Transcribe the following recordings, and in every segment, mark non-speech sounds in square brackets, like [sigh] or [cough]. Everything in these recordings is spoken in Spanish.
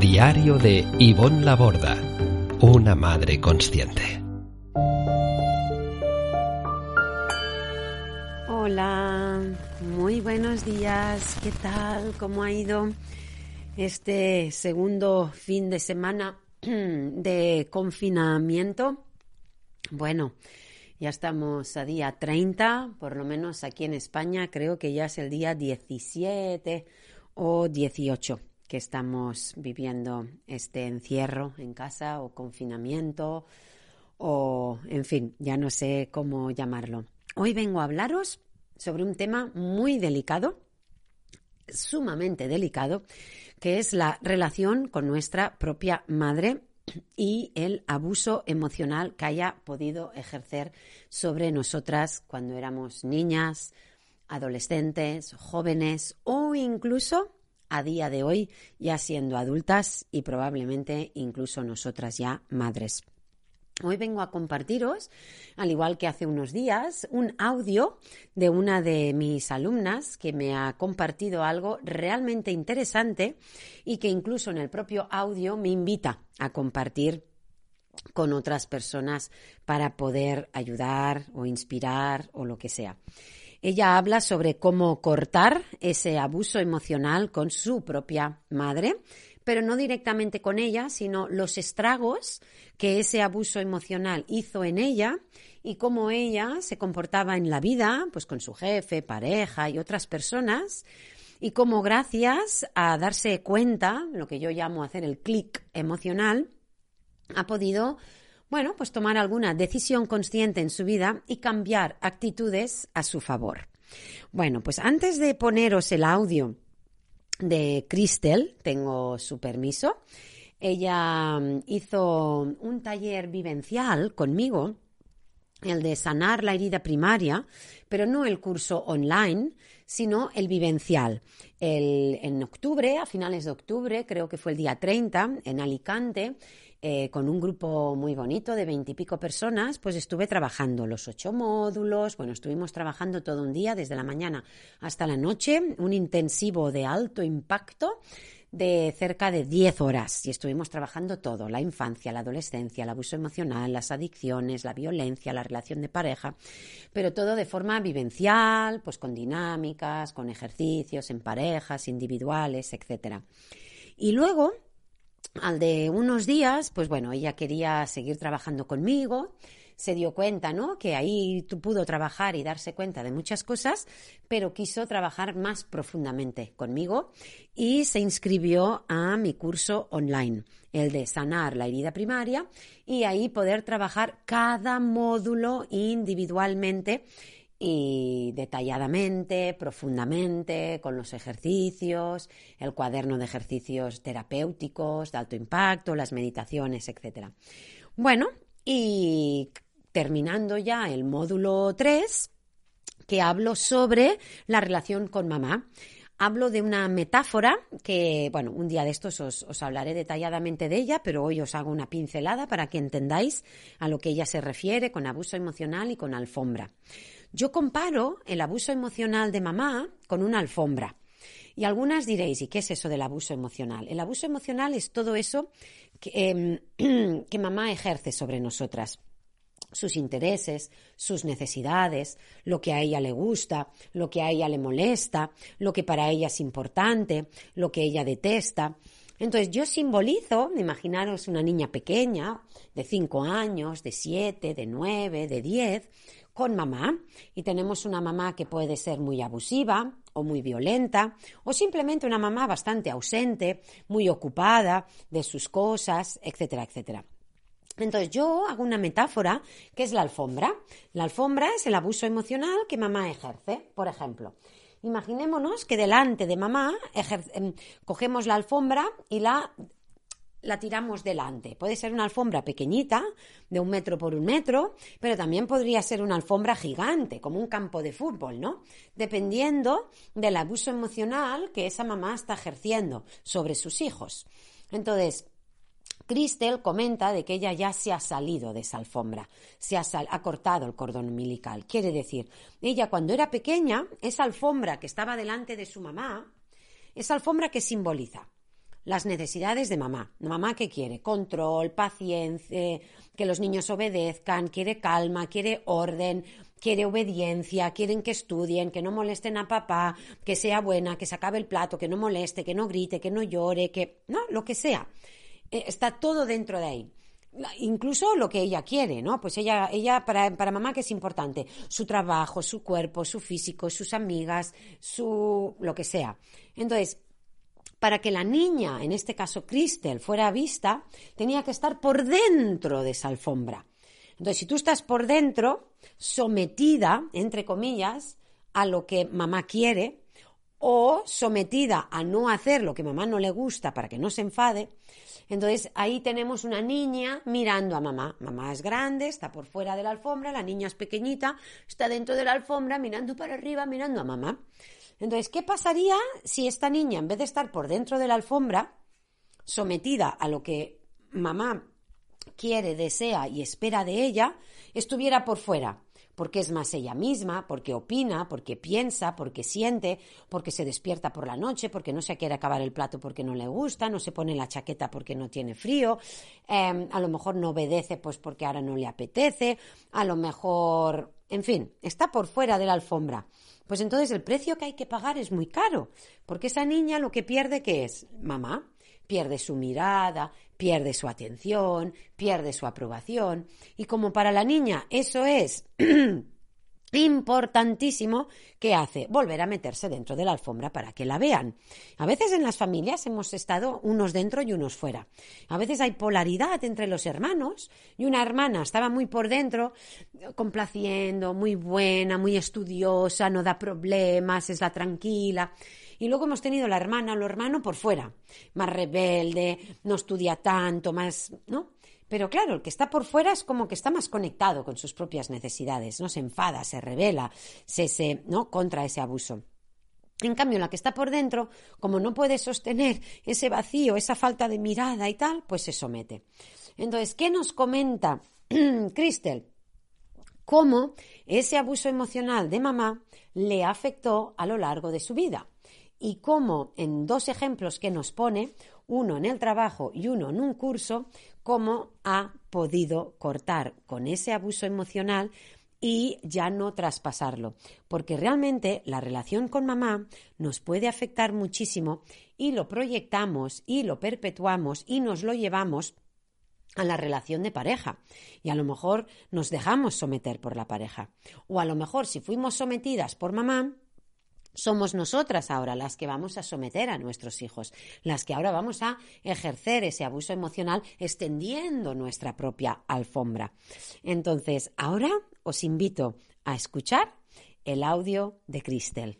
Diario de Ivonne Laborda, una madre consciente. Hola, muy buenos días. ¿Qué tal? ¿Cómo ha ido este segundo fin de semana [clears throat] de confinamiento? Bueno, ya estamos a día 30, por lo menos aquí en España creo que ya es el día 17 o 18 que estamos viviendo este encierro en casa o confinamiento o, en fin, ya no sé cómo llamarlo. Hoy vengo a hablaros sobre un tema muy delicado, sumamente delicado, que es la relación con nuestra propia madre y el abuso emocional que haya podido ejercer sobre nosotras cuando éramos niñas, adolescentes, jóvenes o incluso a día de hoy ya siendo adultas y probablemente incluso nosotras ya madres. Hoy vengo a compartiros, al igual que hace unos días, un audio de una de mis alumnas que me ha compartido algo realmente interesante y que incluso en el propio audio me invita a compartir con otras personas para poder ayudar o inspirar o lo que sea. Ella habla sobre cómo cortar ese abuso emocional con su propia madre, pero no directamente con ella, sino los estragos que ese abuso emocional hizo en ella y cómo ella se comportaba en la vida, pues con su jefe, pareja y otras personas, y cómo gracias a darse cuenta, lo que yo llamo hacer el clic emocional, ha podido bueno, pues tomar alguna decisión consciente en su vida y cambiar actitudes a su favor. Bueno, pues antes de poneros el audio de Cristel, tengo su permiso, ella mm, hizo un taller vivencial conmigo, el de sanar la herida primaria, pero no el curso online, sino el vivencial. en octubre, a finales de octubre, creo que fue el día 30, en Alicante, eh, con un grupo muy bonito de veintipico personas, pues estuve trabajando los ocho módulos, bueno, estuvimos trabajando todo un día, desde la mañana hasta la noche, un intensivo de alto impacto de cerca de diez horas y estuvimos trabajando todo, la infancia, la adolescencia, el abuso emocional, las adicciones, la violencia, la relación de pareja, pero todo de forma vivencial, pues con dinámicas, con ejercicios en parejas, individuales, etcétera. Y luego al de unos días, pues bueno, ella quería seguir trabajando conmigo, se dio cuenta, ¿no? Que ahí tú pudo trabajar y darse cuenta de muchas cosas, pero quiso trabajar más profundamente conmigo y se inscribió a mi curso online, el de sanar la herida primaria, y ahí poder trabajar cada módulo individualmente y detalladamente, profundamente, con los ejercicios, el cuaderno de ejercicios terapéuticos de alto impacto, las meditaciones, etc. Bueno, y terminando ya el módulo 3, que hablo sobre la relación con mamá. Hablo de una metáfora que, bueno, un día de estos os, os, hablaré detalladamente de ella, pero hoy os hago una pincelada para que entendáis a lo que ella se refiere con abuso emocional y con alfombra. Yo comparo el abuso emocional de mamá con una alfombra. Y algunas diréis, ¿y qué es eso del abuso emocional? El abuso emocional es todo eso que, em, [clears throat] que mamá ejerce sobre nosotras sus intereses, sus necesidades, lo que a ella le gusta, lo que a ella le molesta, lo que para ella es importante, lo que ella detesta. Entonces yo simbolizo, imaginaros una niña pequeña, de cinco años, de siete, de nueve, de diez, con mamá y tenemos una mamá que puede ser muy abusiva o muy violenta o simplemente una mamá bastante ausente, muy ocupada de sus cosas, etcétera, etcétera. Entonces yo hago una metáfora que es la alfombra. La alfombra es el abuso emocional que mamá ejerce, por ejemplo. Imaginémonos que delante de mamá em, cogemos la alfombra y la la tiramos delante. Puede ser una alfombra pequeñita, de un metro por un metro, pero también podría ser una alfombra gigante, como un campo de fútbol, ¿no? Dependiendo del abuso emocional que esa mamá está ejerciendo sobre sus hijos. Entonces, Cristel comenta de que ella ya se ha salido de esa alfombra, se ha, ha, cortado el cordón umbilical. Quiere decir, ella cuando era pequeña, esa alfombra que estaba delante de su mamá, esa alfombra que simboliza las necesidades de mamá. Mamá qué quiere? Control, paciencia, que los niños obedezcan, quiere calma, quiere orden, quiere obediencia, quieren que estudien, que no molesten a papá, que sea buena, que se acabe el plato, que no moleste, que no grite, que no llore, que no, lo que sea. Eh, está todo dentro de ahí incluso lo que ella quiere, ¿no? Pues ella, ella para, para, mamá que es importante, su trabajo, su cuerpo, su físico, sus amigas, su lo que sea. Entonces, para que la niña, en este caso Cristel, fuera vista, tenía que estar por dentro de esa alfombra. Entonces, si tú estás por dentro, sometida, entre comillas, a lo que mamá quiere, o sometida a no hacer lo que mamá no le gusta para que no se enfade, entonces ahí tenemos una niña mirando a mamá. Mamá es grande, está por fuera de la alfombra, la niña es pequeñita, está dentro de la alfombra mirando para arriba, mirando a mamá. Entonces, ¿qué pasaría si esta niña, en vez de estar por dentro de la alfombra, sometida a lo que mamá quiere, desea y espera de ella, estuviera por fuera? porque es más ella misma, porque opina, porque piensa, porque siente, porque se despierta por la noche, porque no se quiere acabar el plato porque no le gusta, no se pone la chaqueta porque no tiene frío, em, a lo mejor no obedece pues porque ahora no le apetece, a lo mejor, en fin, está por fuera de la alfombra. Pues entonces el precio que hay que pagar es muy caro, porque esa niña lo que pierde que es mamá, pierde su mirada, pierde su atención, pierde su aprobación, y como para la niña eso es [clears throat] importantísimo que hace volver a meterse dentro de la alfombra para que la vean. A veces en las familias hemos estado unos dentro y unos fuera. A veces hay polaridad entre los hermanos y una hermana estaba muy por dentro, complaciendo, muy buena, muy estudiosa, no da problemas, es la tranquila. Y luego hemos tenido la hermana o el hermano por fuera, más rebelde, no estudia tanto, más, ¿no? Pero claro, el que está por fuera es como que está más conectado con sus propias necesidades, no se enfada, se revela, se, se ¿no? contra ese abuso. En cambio, la que está por dentro, como no puede sostener ese vacío, esa falta de mirada y tal, pues se somete. Entonces, ¿qué nos comenta [clears throat] Cristel? Cómo ese abuso emocional de mamá le afectó a lo largo de su vida y cómo en dos ejemplos que nos pone, uno en el trabajo y uno en un curso, cómo ha podido cortar con ese abuso emocional y ya no traspasarlo, porque realmente la relación con mamá nos puede afectar muchísimo y lo proyectamos y lo perpetuamos y nos lo llevamos a la relación de pareja. Y a lo mejor nos dejamos someter por la pareja. O a lo mejor si fuimos sometidas por mamá somos nosotras ahora las que vamos a someter a nuestros hijos, las que ahora vamos a ejercer ese abuso emocional extendiendo nuestra propia alfombra. Entonces, ahora os invito a escuchar el audio de Cristel.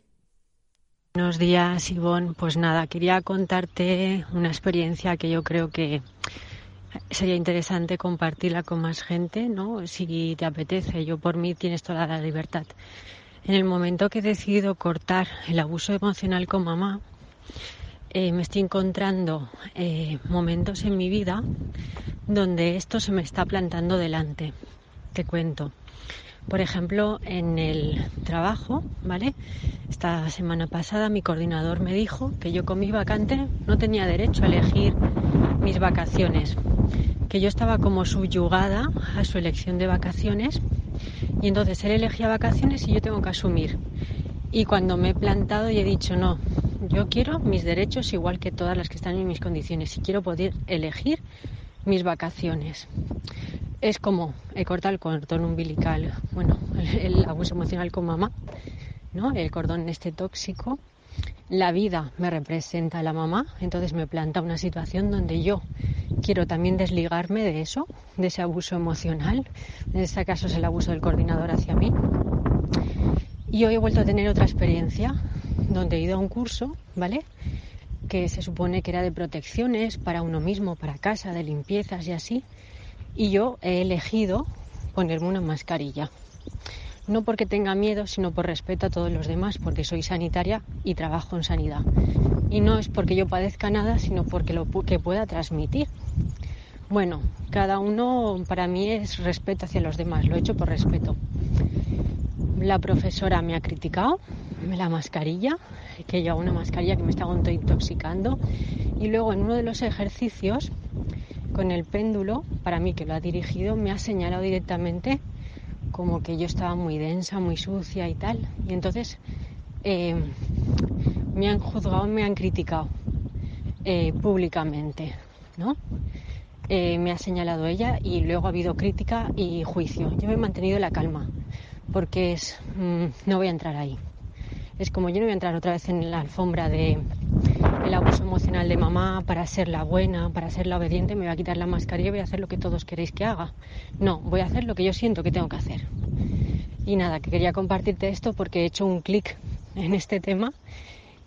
Buenos días, Ivonne. Pues nada, quería contarte una experiencia que yo creo que sería interesante compartirla con más gente, ¿no? Si te apetece, yo por mí tienes toda la libertad. En el momento que he decidido cortar el abuso emocional con mamá, eh, me estoy encontrando eh, momentos en mi vida donde esto se me está plantando delante. Te cuento. Por ejemplo, en el trabajo, ¿vale? Esta semana pasada mi coordinador me dijo que yo con mi vacante no tenía derecho a elegir mis vacaciones, que yo estaba como subyugada a su elección de vacaciones y entonces él elegía vacaciones y yo tengo que asumir. Y cuando me he plantado y he dicho, no, yo quiero mis derechos igual que todas las que están en mis condiciones y quiero poder elegir mis vacaciones. Es como he cortado el cordón umbilical, bueno, [laughs] el, abuso emocional con mamá, ¿no? El cordón este tóxico. La vida me representa a la mamá, entonces me planta una situación donde yo quiero también desligarme de eso, de ese abuso emocional. En este caso es el abuso del coordinador hacia mí. Y hoy he vuelto a tener otra experiencia donde he ido a un curso, ¿vale? Que se supone que era de protecciones para uno mismo, para casa, de limpiezas y así. Y yo he elegido ponerme una mascarilla. No porque tenga miedo, sino por respeto a todos los demás, porque soy sanitaria y trabajo en sanidad. Y no es porque yo padezca nada, sino porque lo que pueda transmitir. Bueno, cada uno para mí es respeto hacia los demás, lo he hecho por respeto. La profesora me ha criticado, la mascarilla, que lleva una mascarilla que me está intoxicando. Y luego en uno de los ejercicios, con el péndulo, para mí que lo ha dirigido, me ha señalado directamente como que yo estaba muy densa, muy sucia y tal. Y entonces eh, me han juzgado, me han criticado eh, públicamente, ¿no? Eh, me ha señalado ella y luego ha habido crítica y juicio. Yo me he mantenido la calma porque es, mm, no voy a entrar ahí. Es como yo no voy a entrar otra vez en la alfombra de abuso emocional de mamá para ser la buena, para ser la obediente, me voy a quitar la mascarilla y voy a hacer lo que todos queréis que haga. No, voy a hacer lo que yo siento que tengo que hacer. Y nada, que quería compartirte esto porque he hecho un clic en este tema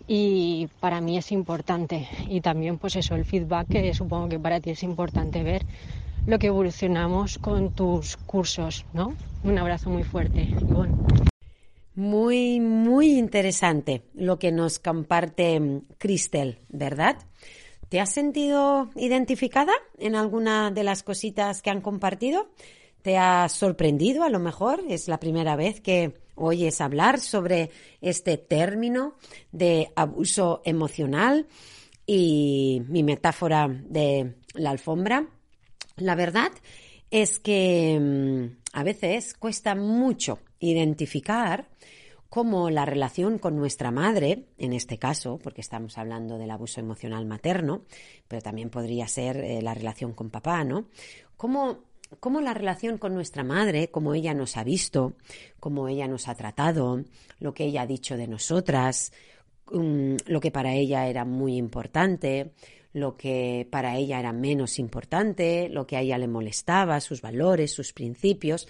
y para mí es importante. Y también pues eso, el feedback que supongo que para ti es importante ver lo que evolucionamos con tus cursos, ¿no? Un abrazo muy fuerte, Muy, muy interesante lo que nos comparte mm, Cristel, ¿verdad? ¿Te has sentido identificada en alguna de las cositas que han compartido? ¿Te ha sorprendido a lo mejor? Es la primera vez que oyes hablar sobre este término de abuso emocional y mi metáfora de la alfombra. La verdad es que mm, a veces cuesta mucho identificar cómo la relación con nuestra madre, en este caso, porque estamos hablando del abuso emocional materno, pero también podría ser eh, la relación con papá, ¿no? Cómo cómo la relación con nuestra madre, cómo ella nos ha visto, cómo ella nos ha tratado, lo que ella ha dicho de nosotras, mm, lo que para ella era muy importante, lo que para ella era menos importante, lo que a ella le molestaba, sus valores, sus principios,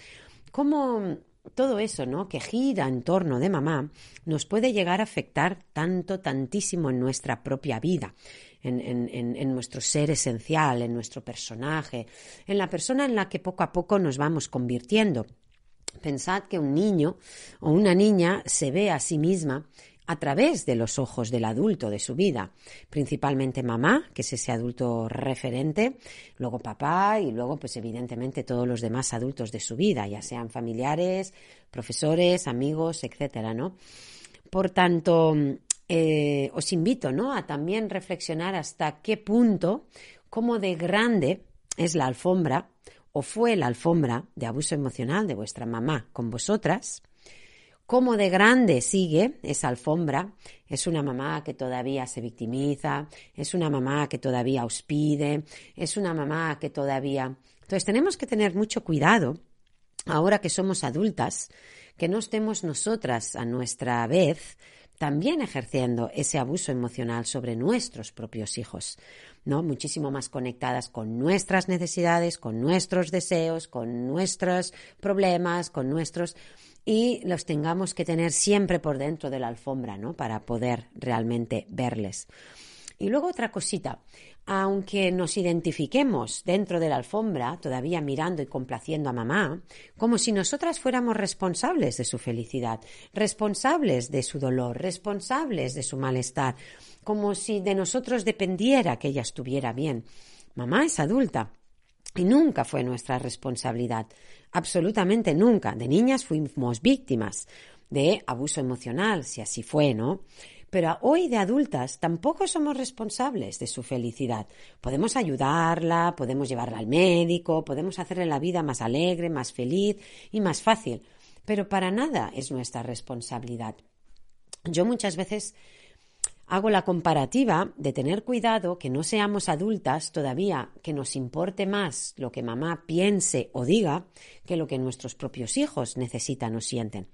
cómo todo eso, ¿no? Que gira en torno de mamá, nos puede llegar a afectar tanto, tantísimo en nuestra propia vida en, nuestro ser esencial, en nuestro personaje, en la persona en la que poco a poco nos vamos convirtiendo. Pensad que un niño o una niña se ve a sí misma a través de los ojos del adulto de su vida, principalmente mamá, que es ese adulto referente, luego papá y luego pues evidentemente todos los demás adultos de su vida, ya sean familiares, profesores, amigos, etcétera, ¿no? Por tanto, eh, os invito ¿no? a también reflexionar hasta qué punto, cómo de grande es la alfombra o fue la alfombra de abuso emocional de vuestra mamá con vosotras, cómo de grande sigue esa alfombra. Es una mamá que todavía se victimiza, es una mamá que todavía os pide, es una mamá que todavía... Entonces tenemos que tener mucho cuidado, ahora que somos adultas, que no estemos nosotras a nuestra vez también ejerciendo ese abuso emocional sobre nuestros propios hijos, ¿no? Muchísimo más conectadas con nuestras necesidades, con nuestros deseos, con nuestros problemas, con nuestros y los tengamos que tener siempre por dentro de la alfombra, ¿no? Para poder realmente verles. Y luego otra cosita, aunque nos identifiquemos dentro de la alfombra, todavía mirando y complaciendo a mamá, como si nosotras fuéramos responsables de su felicidad, responsables de su dolor, responsables de su malestar, como si de nosotros dependiera que ella estuviera bien. Mamá es adulta y nunca fue nuestra responsabilidad, absolutamente nunca. De niñas fuimos víctimas de abuso emocional, si así fue, ¿no? pero hoy de adultas tampoco somos responsables de su felicidad. Podemos ayudarla, podemos llevarla al médico, podemos hacerle la vida más alegre, más feliz y más fácil, pero para nada es nuestra responsabilidad. Yo muchas veces hago la comparativa de tener cuidado que no seamos adultas todavía, que nos importe más lo que mamá piense o diga que lo que nuestros propios hijos necesitan o sienten.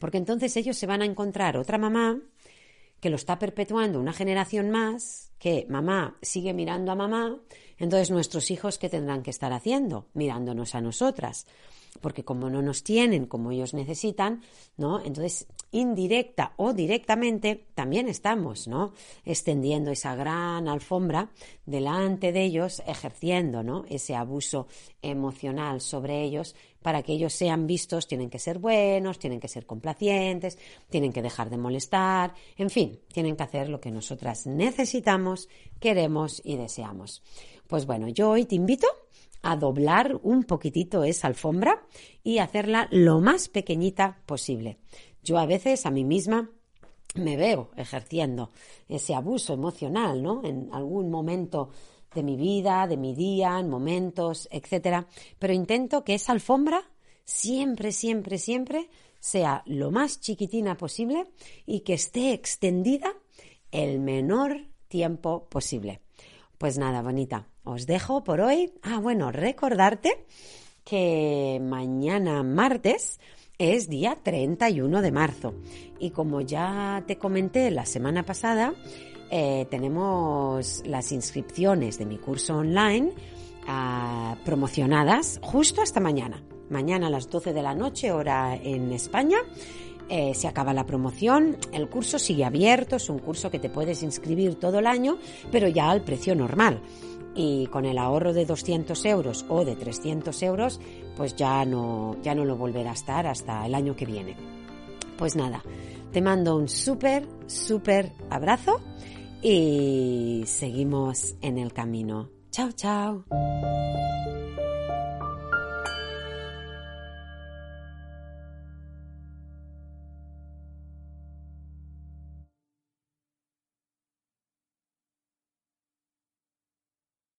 Porque entonces ellos se van a encontrar otra mamá que lo está perpetuando una generación más que mamá sigue mirando a mamá, entonces nuestros hijos, ¿qué tendrán que estar haciendo? Mirándonos a nosotras porque como no nos tienen como ellos necesitan, ¿no? Entonces, indirecta o directamente, también estamos, ¿no? Extendiendo esa gran alfombra delante de ellos, ejerciendo, ¿no? Ese abuso emocional sobre ellos para que ellos sean vistos, tienen que ser buenos, tienen que ser complacientes, tienen que dejar de molestar, en fin, tienen que hacer lo que nosotras necesitamos, queremos y deseamos. Pues bueno, yo hoy te invito a doblar un poquitito esa alfombra y hacerla lo más pequeñita posible. Yo a veces a mí misma me veo ejerciendo ese abuso emocional, ¿no? En algún momento de mi vida, de mi día, en momentos, etcétera, pero intento que esa alfombra siempre, siempre, siempre sea lo más chiquitina posible y que esté extendida el menor tiempo posible. Pues nada, bonita, os dejo por hoy. Ah, bueno, recordarte que mañana martes es día 31 de marzo y como ya te comenté la semana pasada, eh, tenemos las inscripciones de mi curso online ah, promocionadas justo hasta mañana. Mañana a las 12 de la noche, hora en España. Eh, se acaba la promoción, el curso sigue abierto, es un curso que te puedes inscribir todo el año, pero ya al precio normal. Y con el ahorro de 200 euros o de 300 euros, pues ya no, ya no lo volverá a estar hasta el año que viene. Pues nada, te mando un súper, súper abrazo y seguimos en el camino. Chao, chao.